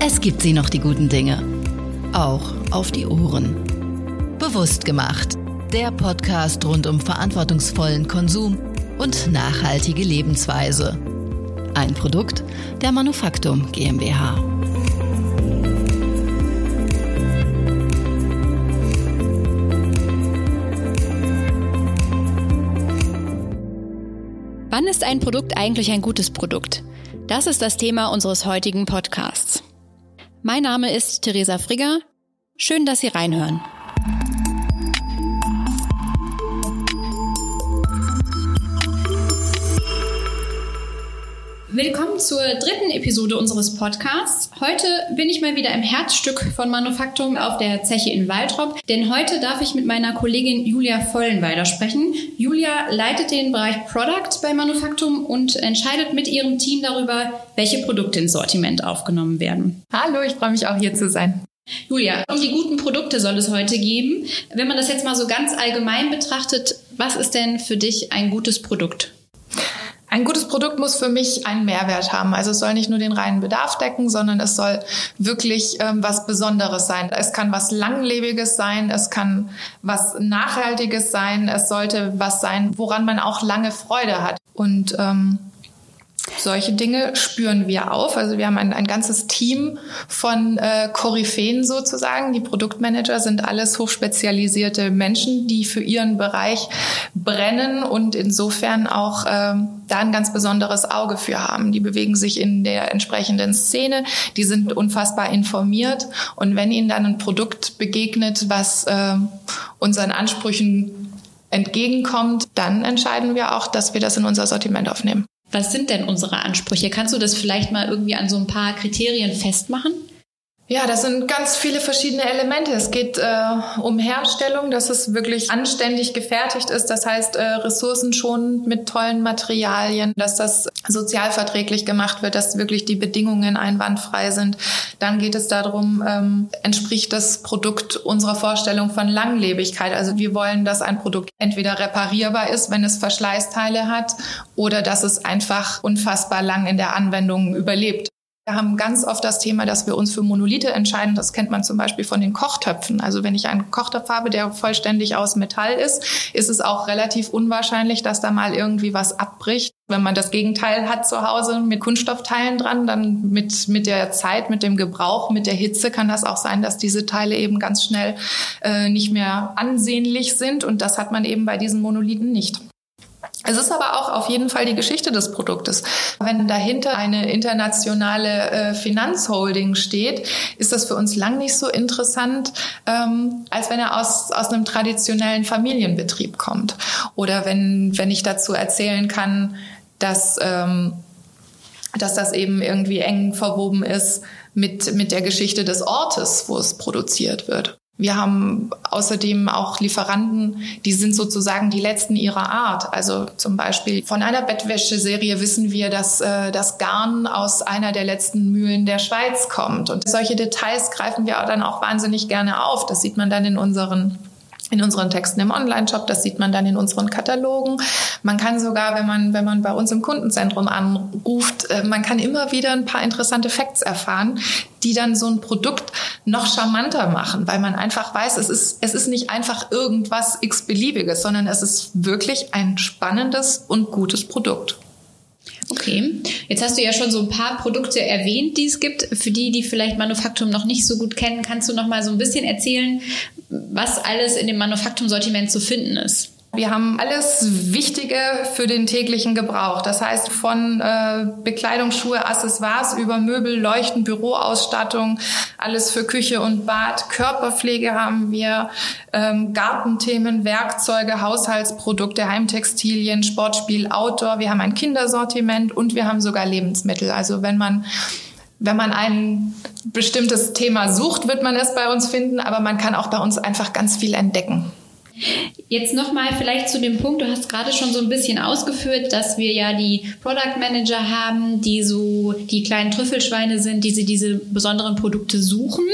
Es gibt sie noch, die guten Dinge. Auch auf die Ohren. Bewusst gemacht. Der Podcast rund um verantwortungsvollen Konsum und nachhaltige Lebensweise. Ein Produkt der Manufaktum GmbH. Wann ist ein Produkt eigentlich ein gutes Produkt? Das ist das Thema unseres heutigen Podcasts. Mein Name ist Theresa Frigger. Schön, dass Sie reinhören. Willkommen zur dritten Episode unseres Podcasts. Heute bin ich mal wieder im Herzstück von Manufaktum auf der Zeche in Waldrop, denn heute darf ich mit meiner Kollegin Julia Vollenweider sprechen. Julia leitet den Bereich Product bei Manufaktum und entscheidet mit ihrem Team darüber, welche Produkte ins Sortiment aufgenommen werden. Hallo, ich freue mich auch hier zu sein. Julia, um die guten Produkte soll es heute geben. Wenn man das jetzt mal so ganz allgemein betrachtet, was ist denn für dich ein gutes Produkt? Ein gutes Produkt muss für mich einen Mehrwert haben. Also es soll nicht nur den reinen Bedarf decken, sondern es soll wirklich ähm, was Besonderes sein. Es kann was Langlebiges sein, es kann was Nachhaltiges sein, es sollte was sein, woran man auch lange Freude hat. Und ähm, solche Dinge spüren wir auf. Also wir haben ein, ein ganzes Team von äh, Koryphäen sozusagen. Die Produktmanager sind alles hochspezialisierte Menschen, die für ihren Bereich brennen und insofern auch ähm, da ein ganz besonderes Auge für haben. Die bewegen sich in der entsprechenden Szene, die sind unfassbar informiert und wenn ihnen dann ein Produkt begegnet, was äh, unseren Ansprüchen entgegenkommt, dann entscheiden wir auch, dass wir das in unser Sortiment aufnehmen. Was sind denn unsere Ansprüche? Kannst du das vielleicht mal irgendwie an so ein paar Kriterien festmachen? Ja, das sind ganz viele verschiedene Elemente. Es geht äh, um Herstellung, dass es wirklich anständig gefertigt ist. Das heißt, äh, ressourcenschonend mit tollen Materialien, dass das sozialverträglich gemacht wird, dass wirklich die Bedingungen einwandfrei sind. Dann geht es darum, ähm, entspricht das Produkt unserer Vorstellung von Langlebigkeit. Also wir wollen, dass ein Produkt entweder reparierbar ist, wenn es Verschleißteile hat, oder dass es einfach unfassbar lang in der Anwendung überlebt. Wir haben ganz oft das Thema, dass wir uns für Monolithe entscheiden. Das kennt man zum Beispiel von den Kochtöpfen. Also wenn ich einen Kochtopf habe, der vollständig aus Metall ist, ist es auch relativ unwahrscheinlich, dass da mal irgendwie was abbricht. Wenn man das Gegenteil hat zu Hause mit Kunststoffteilen dran, dann mit, mit der Zeit, mit dem Gebrauch, mit der Hitze kann das auch sein, dass diese Teile eben ganz schnell äh, nicht mehr ansehnlich sind. Und das hat man eben bei diesen Monolithen nicht. Es ist aber auch auf jeden Fall die Geschichte des Produktes. Wenn dahinter eine internationale äh, Finanzholding steht, ist das für uns lang nicht so interessant, ähm, als wenn er aus, aus einem traditionellen Familienbetrieb kommt. Oder wenn, wenn ich dazu erzählen kann, dass, ähm, dass das eben irgendwie eng verwoben ist mit, mit der Geschichte des Ortes, wo es produziert wird. Wir haben außerdem auch Lieferanten, die sind sozusagen die letzten ihrer Art. Also zum Beispiel von einer Bettwäscheserie wissen wir, dass äh, das Garn aus einer der letzten Mühlen der Schweiz kommt. Und solche Details greifen wir dann auch wahnsinnig gerne auf. Das sieht man dann in unseren in unseren Texten im Online-Shop, das sieht man dann in unseren Katalogen. Man kann sogar, wenn man, wenn man bei uns im Kundenzentrum anruft, äh, man kann immer wieder ein paar interessante Facts erfahren, die dann so ein Produkt noch charmanter machen, weil man einfach weiß, es ist, es ist nicht einfach irgendwas x-beliebiges, sondern es ist wirklich ein spannendes und gutes Produkt. Okay, jetzt hast du ja schon so ein paar Produkte erwähnt, die es gibt. Für die, die vielleicht Manufaktum noch nicht so gut kennen, kannst du noch mal so ein bisschen erzählen, was alles in dem Manufaktum-Sortiment zu finden ist? Wir haben alles Wichtige für den täglichen Gebrauch. Das heißt von äh, Bekleidung, Schuhe, Accessoires über Möbel, Leuchten, Büroausstattung, alles für Küche und Bad. Körperpflege haben wir, ähm, Gartenthemen, Werkzeuge, Haushaltsprodukte, Heimtextilien, Sportspiel, Outdoor. Wir haben ein Kindersortiment und wir haben sogar Lebensmittel. Also wenn man wenn man ein bestimmtes Thema sucht, wird man es bei uns finden, aber man kann auch bei uns einfach ganz viel entdecken. Jetzt nochmal vielleicht zu dem Punkt, du hast gerade schon so ein bisschen ausgeführt, dass wir ja die Product Manager haben, die so die kleinen Trüffelschweine sind, die sie diese besonderen Produkte suchen.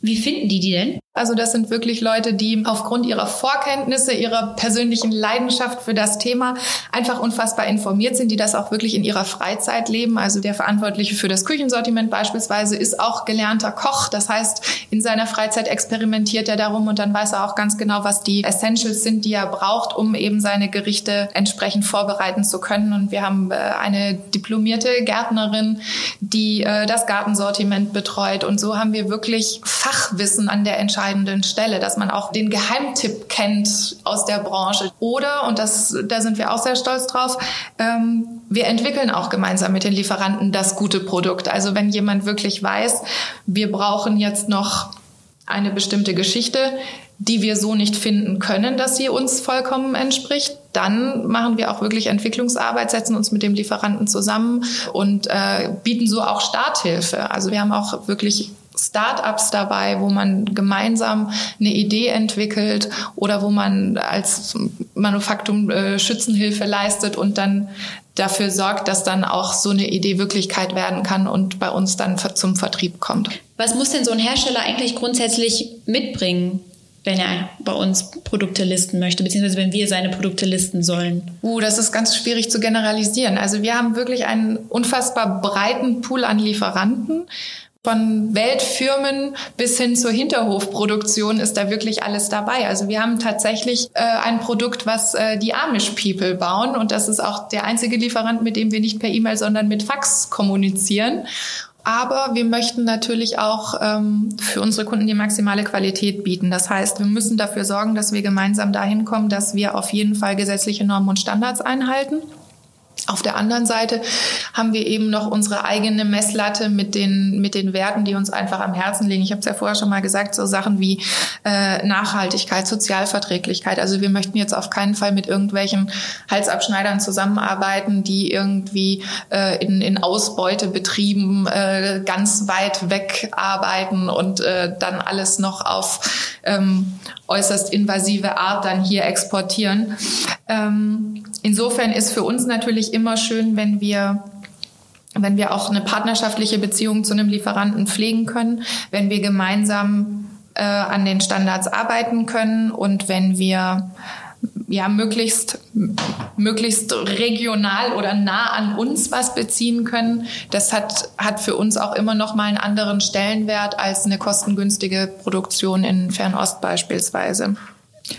Wie finden die die denn? Also das sind wirklich Leute, die aufgrund ihrer Vorkenntnisse, ihrer persönlichen Leidenschaft für das Thema einfach unfassbar informiert sind, die das auch wirklich in ihrer Freizeit leben. Also der Verantwortliche für das Küchensortiment beispielsweise ist auch gelernter Koch. Das heißt, in seiner Freizeit experimentiert er darum und dann weiß er auch ganz genau, was die Essentials sind, die er braucht, um eben seine Gerichte entsprechend vorbereiten zu können. Und wir haben äh, eine diplomierte Gärtnerin, die äh, das Gartensortiment betreut. Und so haben wir wirklich Fachwissen an der Entscheidung entscheidenden Stelle, dass man auch den Geheimtipp kennt aus der Branche. Oder, und das, da sind wir auch sehr stolz drauf, ähm, wir entwickeln auch gemeinsam mit den Lieferanten das gute Produkt. Also wenn jemand wirklich weiß, wir brauchen jetzt noch eine bestimmte Geschichte, die wir so nicht finden können, dass sie uns vollkommen entspricht, dann machen wir auch wirklich Entwicklungsarbeit, setzen uns mit dem Lieferanten zusammen und äh, bieten so auch Starthilfe. Also wir haben auch wirklich Startups dabei, wo man gemeinsam eine Idee entwickelt oder wo man als Manufaktum äh, Schützenhilfe leistet und dann dafür sorgt, dass dann auch so eine Idee Wirklichkeit werden kann und bei uns dann zum Vertrieb kommt. Was muss denn so ein Hersteller eigentlich grundsätzlich mitbringen? wenn er bei uns Produkte listen möchte, beziehungsweise wenn wir seine Produkte listen sollen? Uh, das ist ganz schwierig zu generalisieren. Also wir haben wirklich einen unfassbar breiten Pool an Lieferanten. Von Weltfirmen bis hin zur Hinterhofproduktion ist da wirklich alles dabei. Also wir haben tatsächlich äh, ein Produkt, was äh, die Amish People bauen und das ist auch der einzige Lieferant, mit dem wir nicht per E-Mail, sondern mit Fax kommunizieren. Aber wir möchten natürlich auch ähm, für unsere Kunden die maximale Qualität bieten. Das heißt, wir müssen dafür sorgen, dass wir gemeinsam dahin kommen, dass wir auf jeden Fall gesetzliche Normen und Standards einhalten. Auf der anderen Seite haben wir eben noch unsere eigene Messlatte mit den, mit den Werten, die uns einfach am Herzen liegen. Ich habe es ja vorher schon mal gesagt, so Sachen wie äh, Nachhaltigkeit, Sozialverträglichkeit. Also wir möchten jetzt auf keinen Fall mit irgendwelchen Halsabschneidern zusammenarbeiten, die irgendwie äh, in, in Ausbeutebetrieben äh, ganz weit weg arbeiten und äh, dann alles noch auf ähm, äußerst invasive Art dann hier exportieren. Ähm, insofern ist für uns natürlich immer schön, wenn wir wenn wir auch eine partnerschaftliche Beziehung zu einem Lieferanten pflegen können, wenn wir gemeinsam äh, an den Standards arbeiten können und wenn wir ja möglichst möglichst regional oder nah an uns was beziehen können. Das hat hat für uns auch immer noch mal einen anderen Stellenwert als eine kostengünstige Produktion in Fernost beispielsweise.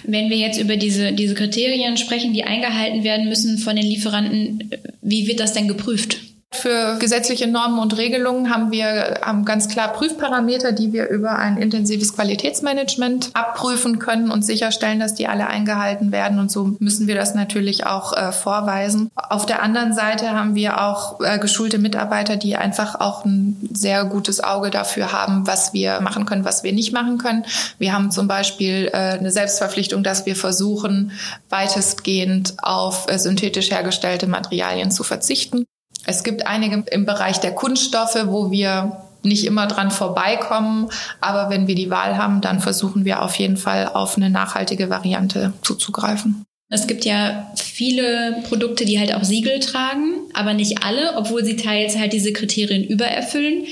Wenn wir jetzt über diese, diese Kriterien sprechen, die eingehalten werden müssen von den Lieferanten, wie wird das denn geprüft? Für gesetzliche Normen und Regelungen haben wir haben ganz klar Prüfparameter, die wir über ein intensives Qualitätsmanagement abprüfen können und sicherstellen, dass die alle eingehalten werden. Und so müssen wir das natürlich auch äh, vorweisen. Auf der anderen Seite haben wir auch äh, geschulte Mitarbeiter, die einfach auch ein sehr gutes Auge dafür haben, was wir machen können, was wir nicht machen können. Wir haben zum Beispiel äh, eine Selbstverpflichtung, dass wir versuchen, weitestgehend auf äh, synthetisch hergestellte Materialien zu verzichten. Es gibt einige im Bereich der Kunststoffe, wo wir nicht immer dran vorbeikommen, aber wenn wir die Wahl haben, dann versuchen wir auf jeden Fall auf eine nachhaltige Variante zuzugreifen. Es gibt ja viele Produkte, die halt auch Siegel tragen, aber nicht alle, obwohl sie teils halt diese Kriterien übererfüllen.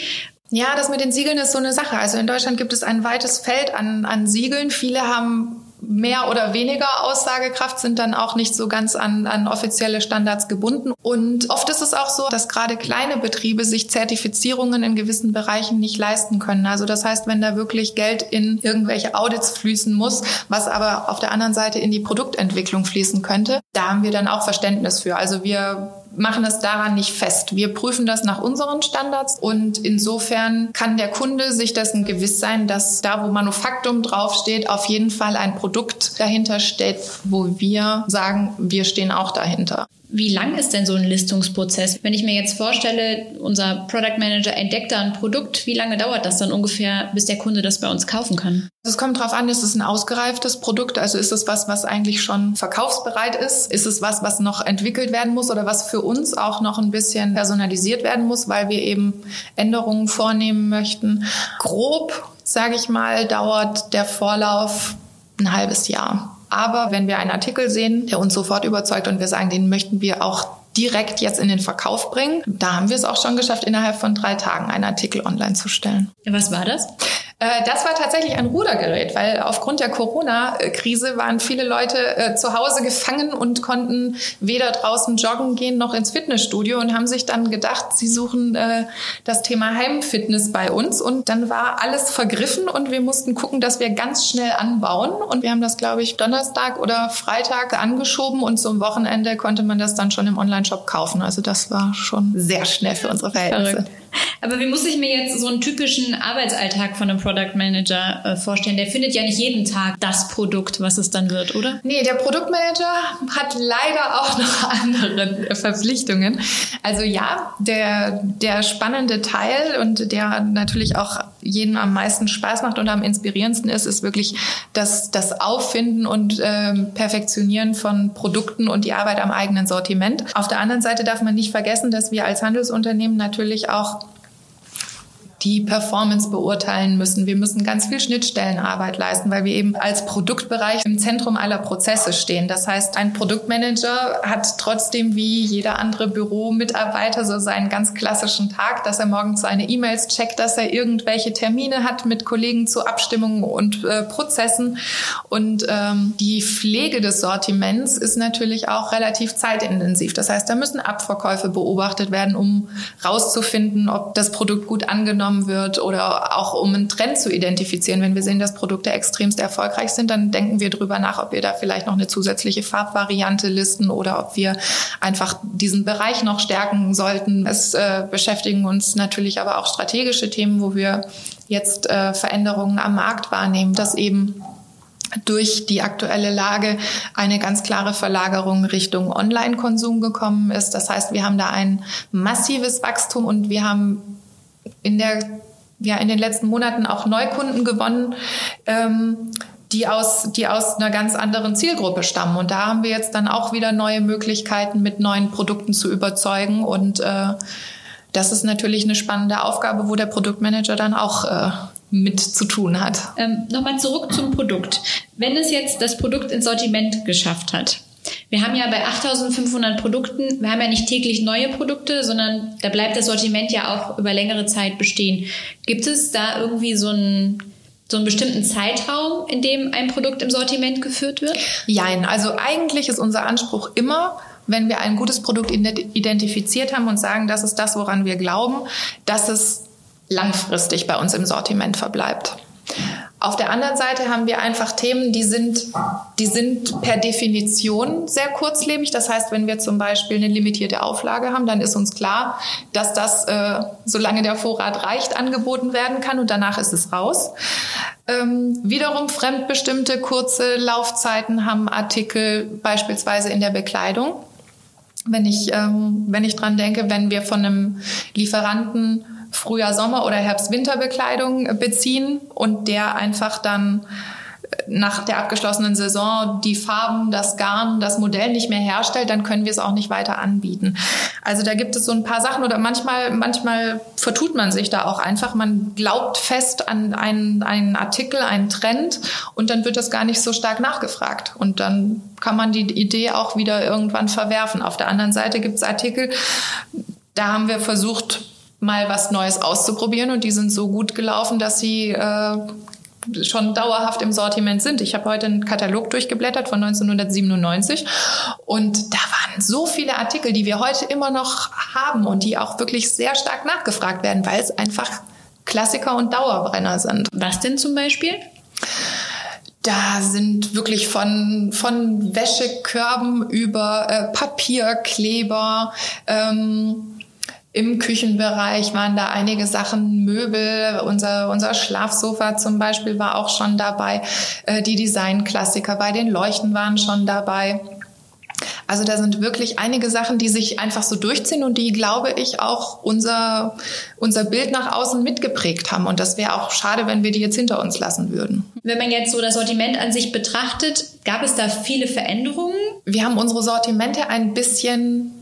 Ja, das mit den Siegeln ist so eine Sache. Also in Deutschland gibt es ein weites Feld an, an Siegeln. Viele haben mehr oder weniger Aussagekraft, sind dann auch nicht so ganz an, an offizielle Standards gebunden. Und oft ist es auch so, dass gerade kleine Betriebe sich Zertifizierungen in gewissen Bereichen nicht leisten können. Also das heißt, wenn da wirklich Geld in irgendwelche Audits fließen muss, was aber auf der anderen Seite in die Produktentwicklung fließen könnte, da haben wir dann auch Verständnis für. Also wir machen es daran nicht fest. Wir prüfen das nach unseren Standards und insofern kann der Kunde sich dessen gewiss sein, dass da, wo Manufaktum draufsteht, auf jeden Fall ein Produkt dahinter steht, wo wir sagen, wir stehen auch dahinter. Wie lang ist denn so ein Listungsprozess? Wenn ich mir jetzt vorstelle, unser Product Manager entdeckt da ein Produkt, wie lange dauert das dann ungefähr, bis der Kunde das bei uns kaufen kann? Es kommt darauf an, ist es ein ausgereiftes Produkt? Also ist es was, was eigentlich schon verkaufsbereit ist? Ist es was, was noch entwickelt werden muss oder was für uns auch noch ein bisschen personalisiert werden muss, weil wir eben Änderungen vornehmen möchten? Grob, sage ich mal, dauert der Vorlauf ein halbes Jahr. Aber wenn wir einen Artikel sehen, der uns sofort überzeugt und wir sagen, den möchten wir auch direkt jetzt in den Verkauf bringen, da haben wir es auch schon geschafft, innerhalb von drei Tagen einen Artikel online zu stellen. Was war das? Äh, das war tatsächlich ein Rudergerät, weil aufgrund der Corona-Krise waren viele Leute äh, zu Hause gefangen und konnten weder draußen joggen gehen noch ins Fitnessstudio und haben sich dann gedacht, sie suchen äh, das Thema Heimfitness bei uns. Und dann war alles vergriffen und wir mussten gucken, dass wir ganz schnell anbauen. Und wir haben das, glaube ich, Donnerstag oder Freitag angeschoben und zum Wochenende konnte man das dann schon im Online-Shop kaufen. Also das war schon sehr schnell für unsere Verhältnisse. Verrückt. Aber wie muss ich mir jetzt so einen typischen Arbeitsalltag von einem Product Manager äh, vorstellen? Der findet ja nicht jeden Tag das Produkt, was es dann wird, oder? Nee, der Produktmanager hat leider auch noch andere Verpflichtungen. Also ja, der, der spannende Teil und der natürlich auch jedem am meisten Spaß macht und am inspirierendsten ist, ist wirklich das, das Auffinden und ähm, Perfektionieren von Produkten und die Arbeit am eigenen Sortiment. Auf der anderen Seite darf man nicht vergessen, dass wir als Handelsunternehmen natürlich auch die Performance beurteilen müssen. Wir müssen ganz viel Schnittstellenarbeit leisten, weil wir eben als Produktbereich im Zentrum aller Prozesse stehen. Das heißt, ein Produktmanager hat trotzdem wie jeder andere Büromitarbeiter so seinen ganz klassischen Tag, dass er morgens seine E-Mails checkt, dass er irgendwelche Termine hat mit Kollegen zu Abstimmungen und äh, Prozessen. Und ähm, die Pflege des Sortiments ist natürlich auch relativ zeitintensiv. Das heißt, da müssen Abverkäufe beobachtet werden, um rauszufinden, ob das Produkt gut angenommen wahrgenommen wird oder auch um einen Trend zu identifizieren. Wenn wir sehen, dass Produkte extremst erfolgreich sind, dann denken wir darüber nach, ob wir da vielleicht noch eine zusätzliche Farbvariante listen oder ob wir einfach diesen Bereich noch stärken sollten. Es äh, beschäftigen uns natürlich aber auch strategische Themen, wo wir jetzt äh, Veränderungen am Markt wahrnehmen, dass eben durch die aktuelle Lage eine ganz klare Verlagerung Richtung Online-Konsum gekommen ist. Das heißt, wir haben da ein massives Wachstum und wir haben in der ja in den letzten Monaten auch Neukunden gewonnen. Ähm, die aus, die aus einer ganz anderen Zielgruppe stammen. Und da haben wir jetzt dann auch wieder neue Möglichkeiten, mit neuen Produkten zu überzeugen. Und äh, das ist natürlich eine spannende Aufgabe, wo der Produktmanager dann auch äh, mit zu tun hat. Ähm, Nochmal zurück zum Produkt. Wenn es jetzt das Produkt ins Sortiment geschafft hat, wir haben ja bei 8500 Produkten, wir haben ja nicht täglich neue Produkte, sondern da bleibt das Sortiment ja auch über längere Zeit bestehen. Gibt es da irgendwie so einen, so einen bestimmten Zeitraum, in dem ein Produkt im Sortiment geführt wird? Jein, also eigentlich ist unser Anspruch immer, wenn wir ein gutes Produkt identifiziert haben und sagen, das ist das, woran wir glauben, dass es langfristig bei uns im Sortiment verbleibt. Auf der anderen Seite haben wir einfach Themen, die sind, die sind per Definition sehr kurzlebig. Das heißt, wenn wir zum Beispiel eine limitierte Auflage haben, dann ist uns klar, dass das, äh, solange der Vorrat reicht, angeboten werden kann und danach ist es raus. Ähm, wiederum fremdbestimmte kurze Laufzeiten haben Artikel beispielsweise in der Bekleidung. Wenn ich, ähm, wenn ich dran denke, wenn wir von einem Lieferanten Frühjahr, Sommer oder Herbst-Winterbekleidung beziehen und der einfach dann nach der abgeschlossenen Saison die Farben, das Garn, das Modell nicht mehr herstellt, dann können wir es auch nicht weiter anbieten. Also da gibt es so ein paar Sachen oder manchmal, manchmal vertut man sich da auch einfach. Man glaubt fest an einen, einen Artikel, einen Trend und dann wird das gar nicht so stark nachgefragt. Und dann kann man die Idee auch wieder irgendwann verwerfen. Auf der anderen Seite gibt es Artikel, da haben wir versucht, mal was Neues auszuprobieren und die sind so gut gelaufen, dass sie äh, schon dauerhaft im Sortiment sind. Ich habe heute einen Katalog durchgeblättert von 1997 und da waren so viele Artikel, die wir heute immer noch haben und die auch wirklich sehr stark nachgefragt werden, weil es einfach Klassiker und Dauerbrenner sind. Was denn zum Beispiel? Da sind wirklich von, von Wäschekörben über äh, Papierkleber, ähm, im Küchenbereich waren da einige Sachen, Möbel, unser, unser Schlafsofa zum Beispiel war auch schon dabei, äh, die Designklassiker bei den Leuchten waren schon dabei. Also da sind wirklich einige Sachen, die sich einfach so durchziehen und die, glaube ich, auch unser, unser Bild nach außen mitgeprägt haben. Und das wäre auch schade, wenn wir die jetzt hinter uns lassen würden. Wenn man jetzt so das Sortiment an sich betrachtet, gab es da viele Veränderungen? Wir haben unsere Sortimente ein bisschen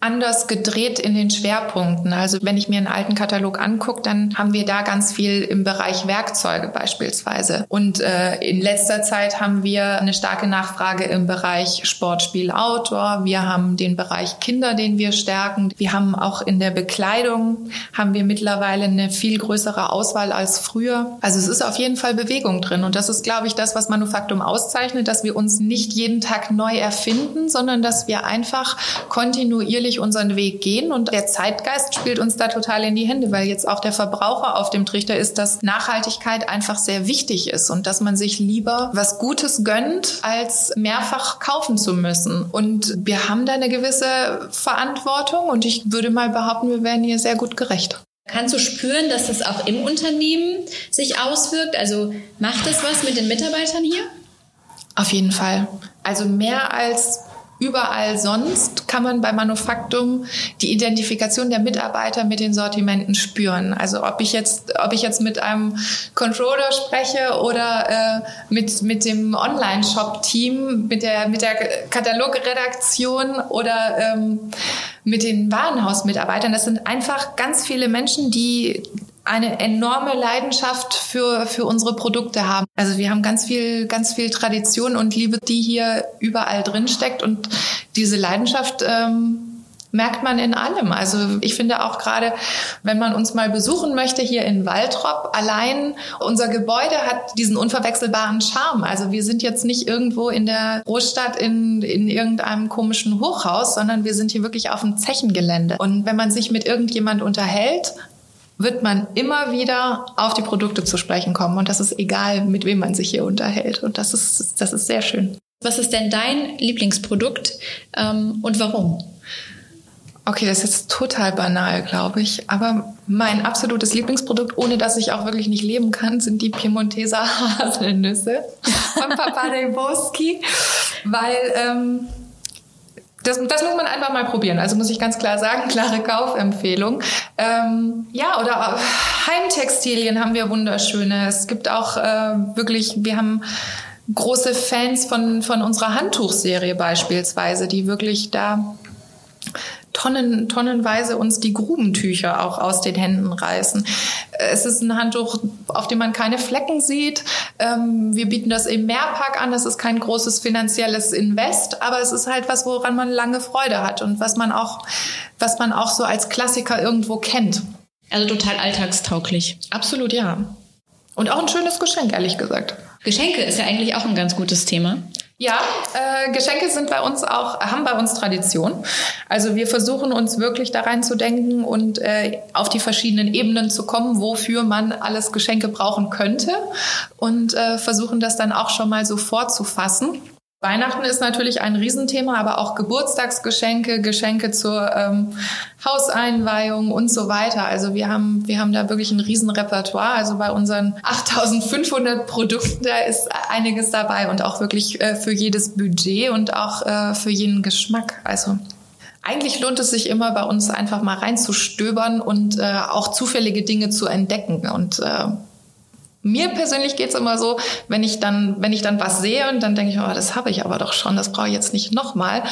anders gedreht in den Schwerpunkten. Also wenn ich mir einen alten Katalog angucke, dann haben wir da ganz viel im Bereich Werkzeuge beispielsweise. Und äh, in letzter Zeit haben wir eine starke Nachfrage im Bereich Sportspiel Outdoor. Wir haben den Bereich Kinder, den wir stärken. Wir haben auch in der Bekleidung haben wir mittlerweile eine viel größere Auswahl als früher. Also es ist auf jeden Fall Bewegung drin. Und das ist, glaube ich, das, was Manufaktum auszeichnet, dass wir uns nicht jeden Tag neu erfinden, sondern dass wir einfach kontinuierlich natürlich unseren Weg gehen und der Zeitgeist spielt uns da total in die Hände, weil jetzt auch der Verbraucher auf dem Trichter ist, dass Nachhaltigkeit einfach sehr wichtig ist und dass man sich lieber was Gutes gönnt, als mehrfach kaufen zu müssen. Und wir haben da eine gewisse Verantwortung und ich würde mal behaupten, wir werden hier sehr gut gerecht. Kannst du spüren, dass das auch im Unternehmen sich auswirkt? Also macht das was mit den Mitarbeitern hier? Auf jeden Fall. Also mehr als Überall sonst kann man bei Manufaktum die Identifikation der Mitarbeiter mit den Sortimenten spüren. Also ob ich jetzt, ob ich jetzt mit einem Controller spreche oder äh, mit, mit dem Online-Shop-Team, mit der, mit der Katalogredaktion oder ähm, mit den Warenhausmitarbeitern. Das sind einfach ganz viele Menschen, die eine enorme Leidenschaft für, für unsere Produkte haben. Also wir haben ganz viel, ganz viel Tradition und Liebe, die hier überall drin steckt und diese Leidenschaft ähm, merkt man in allem. Also ich finde auch gerade, wenn man uns mal besuchen möchte hier in Waltrop, allein unser Gebäude hat diesen unverwechselbaren Charme. Also wir sind jetzt nicht irgendwo in der Großstadt in, in irgendeinem komischen Hochhaus, sondern wir sind hier wirklich auf dem Zechengelände. Und wenn man sich mit irgendjemand unterhält, wird man immer wieder auf die Produkte zu sprechen kommen. Und das ist egal, mit wem man sich hier unterhält. Und das ist, das ist sehr schön. Was ist denn dein Lieblingsprodukt ähm, und warum? Okay, das ist jetzt total banal, glaube ich. Aber mein absolutes Lieblingsprodukt, ohne dass ich auch wirklich nicht leben kann, sind die Piemonteser Haselnüsse von Papa Dejbowski. Weil ähm, das, das muss man einfach mal probieren. Also muss ich ganz klar sagen, klare Kaufempfehlung. Ähm, ja, oder Heimtextilien haben wir wunderschöne. Es gibt auch äh, wirklich, wir haben große Fans von, von unserer Handtuchserie beispielsweise, die wirklich da Tonnen, tonnenweise uns die Grubentücher auch aus den Händen reißen. Es ist ein Handtuch, auf dem man keine Flecken sieht. Ähm, wir bieten das im Mehrpack an. Das ist kein großes finanzielles Invest, aber es ist halt was, woran man lange Freude hat und was man auch, was man auch so als Klassiker irgendwo kennt. Also total alltagstauglich. Absolut, ja. Und auch ein schönes Geschenk, ehrlich gesagt. Geschenke ist ja eigentlich auch ein ganz gutes Thema. Ja, äh, Geschenke sind bei uns auch, haben bei uns Tradition. Also wir versuchen uns wirklich da reinzudenken und äh, auf die verschiedenen Ebenen zu kommen, wofür man alles Geschenke brauchen könnte und äh, versuchen das dann auch schon mal so vorzufassen. Weihnachten ist natürlich ein Riesenthema, aber auch Geburtstagsgeschenke, Geschenke zur ähm, Hauseinweihung und so weiter. Also wir haben, wir haben da wirklich ein Riesenrepertoire. Also bei unseren 8500 Produkten, da ist einiges dabei und auch wirklich äh, für jedes Budget und auch äh, für jeden Geschmack. Also eigentlich lohnt es sich immer bei uns einfach mal reinzustöbern und äh, auch zufällige Dinge zu entdecken und äh, mir persönlich geht's immer so, wenn ich dann, wenn ich dann was sehe und dann denke ich, oh, das habe ich aber doch schon, das brauche ich jetzt nicht nochmal.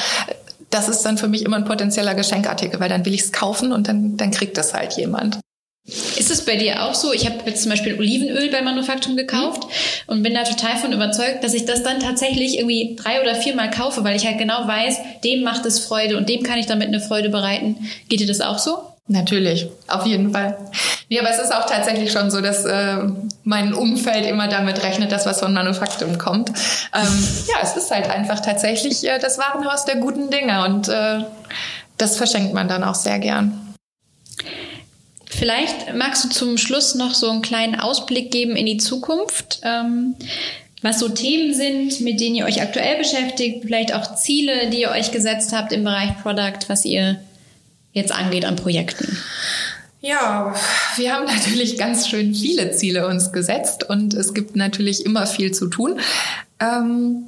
Das ist dann für mich immer ein potenzieller Geschenkartikel, weil dann will ich es kaufen und dann, dann kriegt das halt jemand. Ist es bei dir auch so? Ich habe jetzt zum Beispiel Olivenöl bei Manufaktum gekauft mhm. und bin da total von überzeugt, dass ich das dann tatsächlich irgendwie drei oder viermal kaufe, weil ich halt genau weiß, dem macht es Freude und dem kann ich damit eine Freude bereiten. Geht dir das auch so? Natürlich, auf jeden Fall. Nee, aber es ist auch tatsächlich schon so, dass äh, mein Umfeld immer damit rechnet, dass was von Manufaktum kommt. Ähm, ja, es ist halt einfach tatsächlich äh, das Warenhaus der guten Dinge und äh, das verschenkt man dann auch sehr gern. Vielleicht magst du zum Schluss noch so einen kleinen Ausblick geben in die Zukunft. Ähm, was so Themen sind, mit denen ihr euch aktuell beschäftigt, vielleicht auch Ziele, die ihr euch gesetzt habt im Bereich Product, was ihr jetzt angeht an Projekten? Ja, wir haben natürlich ganz schön viele Ziele uns gesetzt und es gibt natürlich immer viel zu tun. Ähm,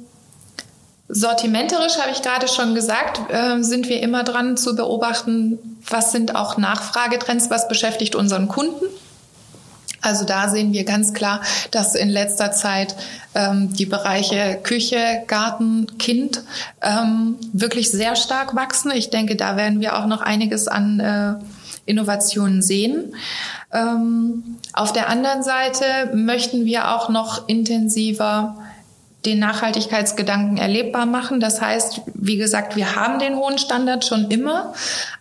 sortimenterisch habe ich gerade schon gesagt, äh, sind wir immer dran zu beobachten, was sind auch Nachfragetrends, was beschäftigt unseren Kunden. Also da sehen wir ganz klar, dass in letzter Zeit ähm, die Bereiche Küche, Garten, Kind ähm, wirklich sehr stark wachsen. Ich denke, da werden wir auch noch einiges an äh, Innovationen sehen. Ähm, auf der anderen Seite möchten wir auch noch intensiver den Nachhaltigkeitsgedanken erlebbar machen. Das heißt, wie gesagt, wir haben den hohen Standard schon immer,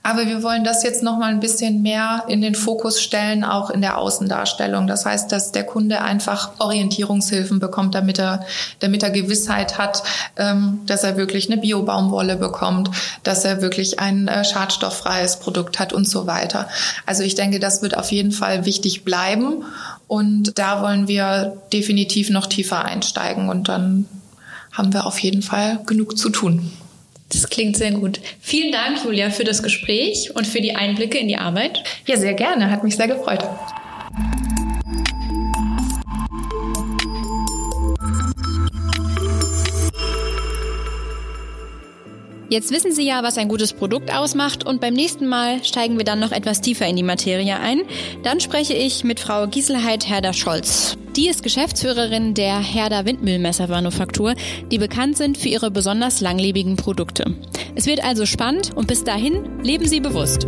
aber wir wollen das jetzt noch mal ein bisschen mehr in den Fokus stellen, auch in der Außendarstellung. Das heißt, dass der Kunde einfach Orientierungshilfen bekommt, damit er, damit er Gewissheit hat, ähm, dass er wirklich eine Biobaumwolle bekommt, dass er wirklich ein äh, schadstofffreies Produkt hat und so weiter. Also ich denke, das wird auf jeden Fall wichtig bleiben. Und da wollen wir definitiv noch tiefer einsteigen und dann haben wir auf jeden Fall genug zu tun. Das klingt sehr gut. Vielen Dank, Julia, für das Gespräch und für die Einblicke in die Arbeit. Ja, sehr gerne. Hat mich sehr gefreut. Jetzt wissen Sie ja, was ein gutes Produkt ausmacht und beim nächsten Mal steigen wir dann noch etwas tiefer in die Materie ein. Dann spreche ich mit Frau Gieselheit Herder-Scholz. Die ist Geschäftsführerin der Herder Windmüllmessermanufaktur, die bekannt sind für ihre besonders langlebigen Produkte. Es wird also spannend und bis dahin leben Sie bewusst.